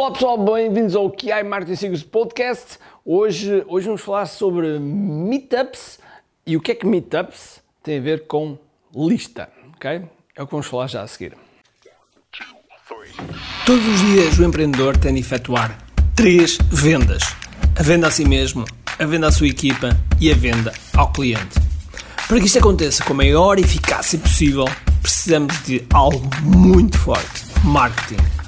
Olá pessoal, bem-vindos ao QI Martin Sigos Podcast. Hoje, hoje vamos falar sobre meetups e o que é que meetups tem a ver com lista, ok? É o que vamos falar já a seguir. Todos os dias o empreendedor tem de efetuar três vendas: a venda a si mesmo, a venda à sua equipa e a venda ao cliente. Para que isto aconteça com a maior eficácia possível, precisamos de algo muito forte: marketing.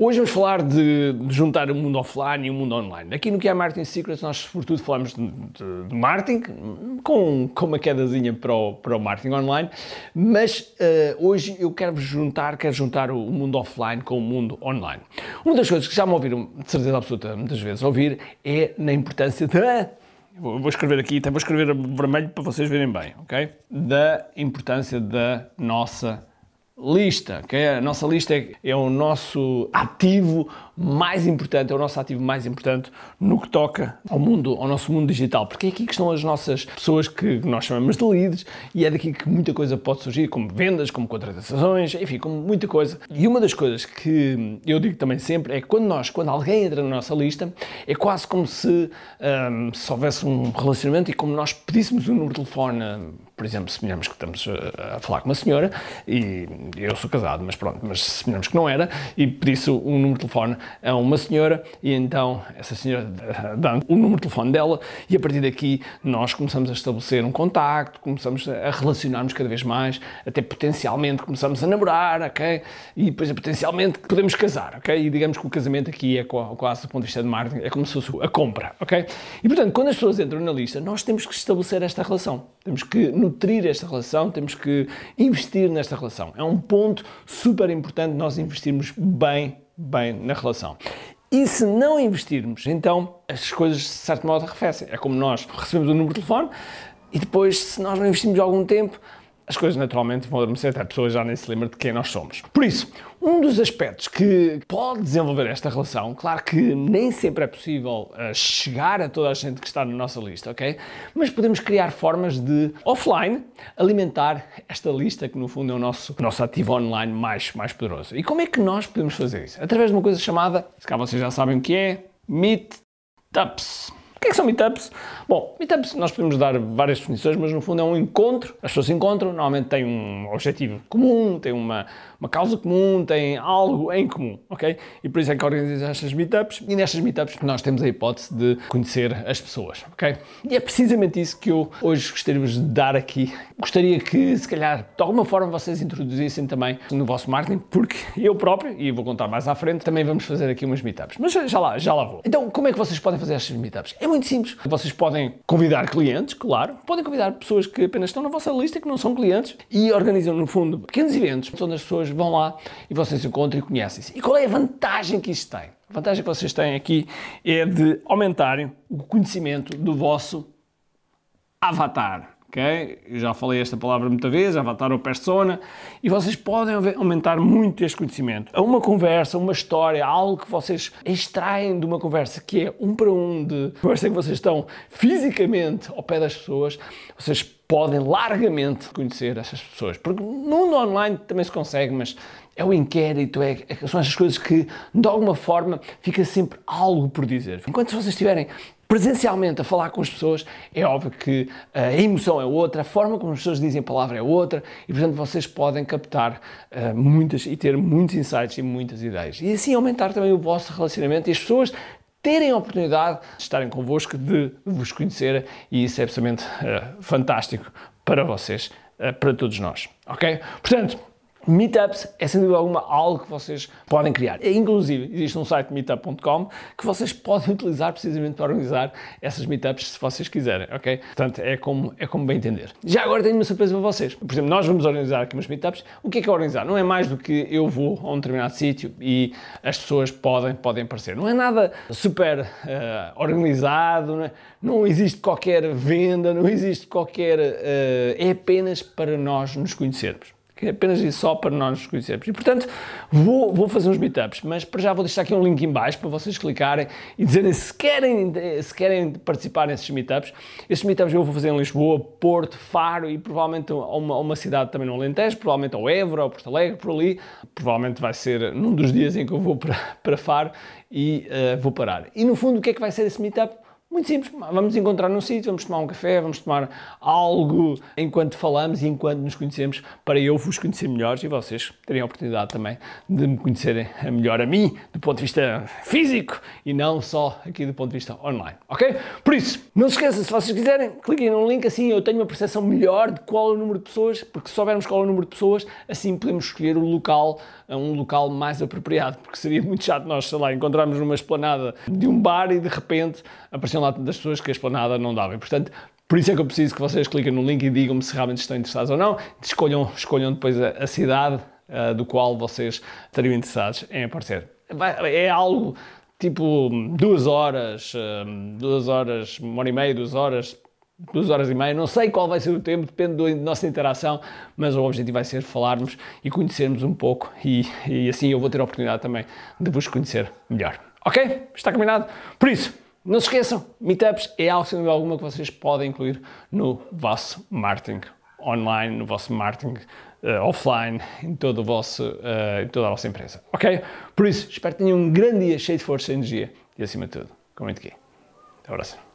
Hoje vamos falar de, de, juntar o mundo offline e o mundo online. Aqui no que é Marketing Secrets, nós sobretudo falamos de, de, de marketing, com, com uma quedazinha para o, para o marketing online, mas uh, hoje eu quero juntar, quero juntar o mundo offline com o mundo online. Uma das coisas que já me ouviram, de certeza absoluta, muitas vezes ouvir, é na importância da vou escrever aqui, até vou escrever vermelho para vocês verem bem, ok? Da importância da nossa lista, ok? A nossa lista é, é, o nosso ativo mais importante, é o nosso ativo mais importante no que toca ao mundo, ao nosso mundo digital, porque é aqui que estão as nossas pessoas que nós chamamos de leads e é daqui que muita coisa pode surgir, como vendas, como contratações, enfim, como muita coisa. E uma das coisas que eu digo também sempre é que quando nós, quando alguém entra na nossa lista, é quase como se, um, se houvesse um relacionamento e como nós pedíssemos um número de telefone, por exemplo, suponhamos que estamos a, a falar com uma senhora e eu sou casado, mas pronto, mas suponhamos que não era e pedisse um número de telefone a uma senhora e então essa senhora dá o número de telefone dela e a partir daqui nós começamos a estabelecer um contacto, começamos a relacionarmos cada vez mais, até potencialmente começamos a namorar, ok? E depois potencialmente podemos casar, ok? E digamos que o casamento aqui é quase do ponto de vista de marketing, é como se fosse a compra, ok? E portanto, quando as pessoas entram na lista, nós temos que estabelecer esta relação, temos que nutrir esta relação, temos que investir nesta relação. É um ponto super importante nós investirmos bem bem na relação. E se não investirmos, então as coisas de certo modo arrefecem. É como nós recebemos o número de telefone e depois, se nós não investimos algum tempo, as coisas naturalmente vão adormecer, a pessoa já nem se lembra de quem nós somos. Por isso, um dos aspectos que pode desenvolver esta relação, claro que nem sempre é possível uh, chegar a toda a gente que está na nossa lista, ok? Mas podemos criar formas de, offline, alimentar esta lista que no fundo é o nosso, nosso ativo online mais, mais poderoso. E como é que nós podemos fazer isso? Através de uma coisa chamada, se cá vocês já sabem o que é, Meetups. O que, é que são meetups? Bom, meetups nós podemos dar várias definições, mas no fundo é um encontro. As pessoas se encontram, normalmente têm um objetivo comum, têm uma, uma causa comum, têm algo em comum, ok? E por isso é que organizamos estas meetups e nestas meetups nós temos a hipótese de conhecer as pessoas, ok? E é precisamente isso que eu hoje gostaria de dar aqui. Gostaria que, se calhar, de alguma forma vocês introduzissem também no vosso marketing, porque eu próprio, e vou contar mais à frente, também vamos fazer aqui umas meetups. Mas já lá, já lá vou. Então, como é que vocês podem fazer estas meetups? É muito simples. Vocês podem convidar clientes, claro, podem convidar pessoas que apenas estão na vossa lista, que não são clientes, e organizam, no fundo, pequenos eventos onde as pessoas vão lá e vocês se encontram e conhecem-se. E qual é a vantagem que isto tem? A vantagem que vocês têm aqui é de aumentarem o conhecimento do vosso avatar ok? Eu já falei esta palavra muitas vezes, avatar ou persona, e vocês podem aumentar muito este conhecimento. A uma conversa, uma história, algo que vocês extraem de uma conversa que é um para um de conversa que vocês estão fisicamente ao pé das pessoas, vocês podem largamente conhecer essas pessoas. Porque no mundo online também se consegue, mas é o inquérito, é, são essas coisas que de alguma forma fica sempre algo por dizer. Enquanto vocês estiverem presencialmente a falar com as pessoas, é óbvio que a emoção é outra, a forma como as pessoas dizem a palavra é outra e, portanto, vocês podem captar uh, muitas e ter muitos insights e muitas ideias. E assim aumentar também o vosso relacionamento e as pessoas terem a oportunidade de estarem convosco, de vos conhecer e isso é absolutamente uh, fantástico para vocês, uh, para todos nós, ok? Portanto, Meetups é sem dúvida alguma algo que vocês podem criar. E, inclusive, existe um site meetup.com que vocês podem utilizar precisamente para organizar essas meetups se vocês quiserem, ok? Portanto, é como, é como bem entender. Já agora tenho uma surpresa para vocês. Por exemplo, nós vamos organizar aqui umas meetups. O que é que é organizar? Não é mais do que eu vou a um determinado sítio e as pessoas podem, podem aparecer. Não é nada super uh, organizado, não, é? não, existe qualquer venda, não existe qualquer. Uh, é apenas para nós nos conhecermos que é apenas isso só para nós nos conhecermos. E portanto, vou, vou fazer uns meetups, mas para já vou deixar aqui um link em baixo para vocês clicarem e dizerem se querem, se querem participar nesses meetups. Esses meetups eu vou fazer em Lisboa, Porto, Faro e provavelmente a uma, uma cidade também no Alentejo, provavelmente ao Évora, ao Porto Alegre, por ali. Provavelmente vai ser num dos dias em que eu vou para, para Faro e uh, vou parar. E no fundo, o que é que vai ser esse meetup? Muito simples, vamos encontrar num sítio, vamos tomar um café, vamos tomar algo enquanto falamos e enquanto nos conhecemos, para eu vos conhecer melhor e vocês terem a oportunidade também de me conhecerem melhor a mim, do ponto de vista físico e não só aqui do ponto de vista online, ok? Por isso, não se esqueçam, se vocês quiserem, cliquem num link assim eu tenho uma percepção melhor de qual é o número de pessoas, porque se soubermos qual é o número de pessoas, assim podemos escolher o local, um local mais apropriado, porque seria muito chato nós, sei lá, encontrarmos numa esplanada de um bar e de repente aparecer lá das pessoas que a esplanada não dava. E, portanto, por isso é que eu preciso que vocês cliquem no link e digam-me se realmente estão interessados ou não. Escolham, escolham depois a, a cidade uh, do qual vocês estariam interessados em aparecer. É algo tipo duas horas, uh, duas horas, uma hora e meia, duas horas, duas horas e meia, não sei qual vai ser o tempo, depende da nossa interação, mas o objetivo vai ser falarmos e conhecermos um pouco e, e assim eu vou ter a oportunidade também de vos conhecer melhor. Ok? Está combinado? Por isso, não se esqueçam, meetups é algo, sem alguma, que vocês podem incluir no vosso marketing online, no vosso marketing uh, offline, em, todo o vosso, uh, em toda a vossa empresa. Ok? Por isso, espero que tenham um grande dia cheio de força e energia e, acima de tudo, comente aqui. Até a próxima.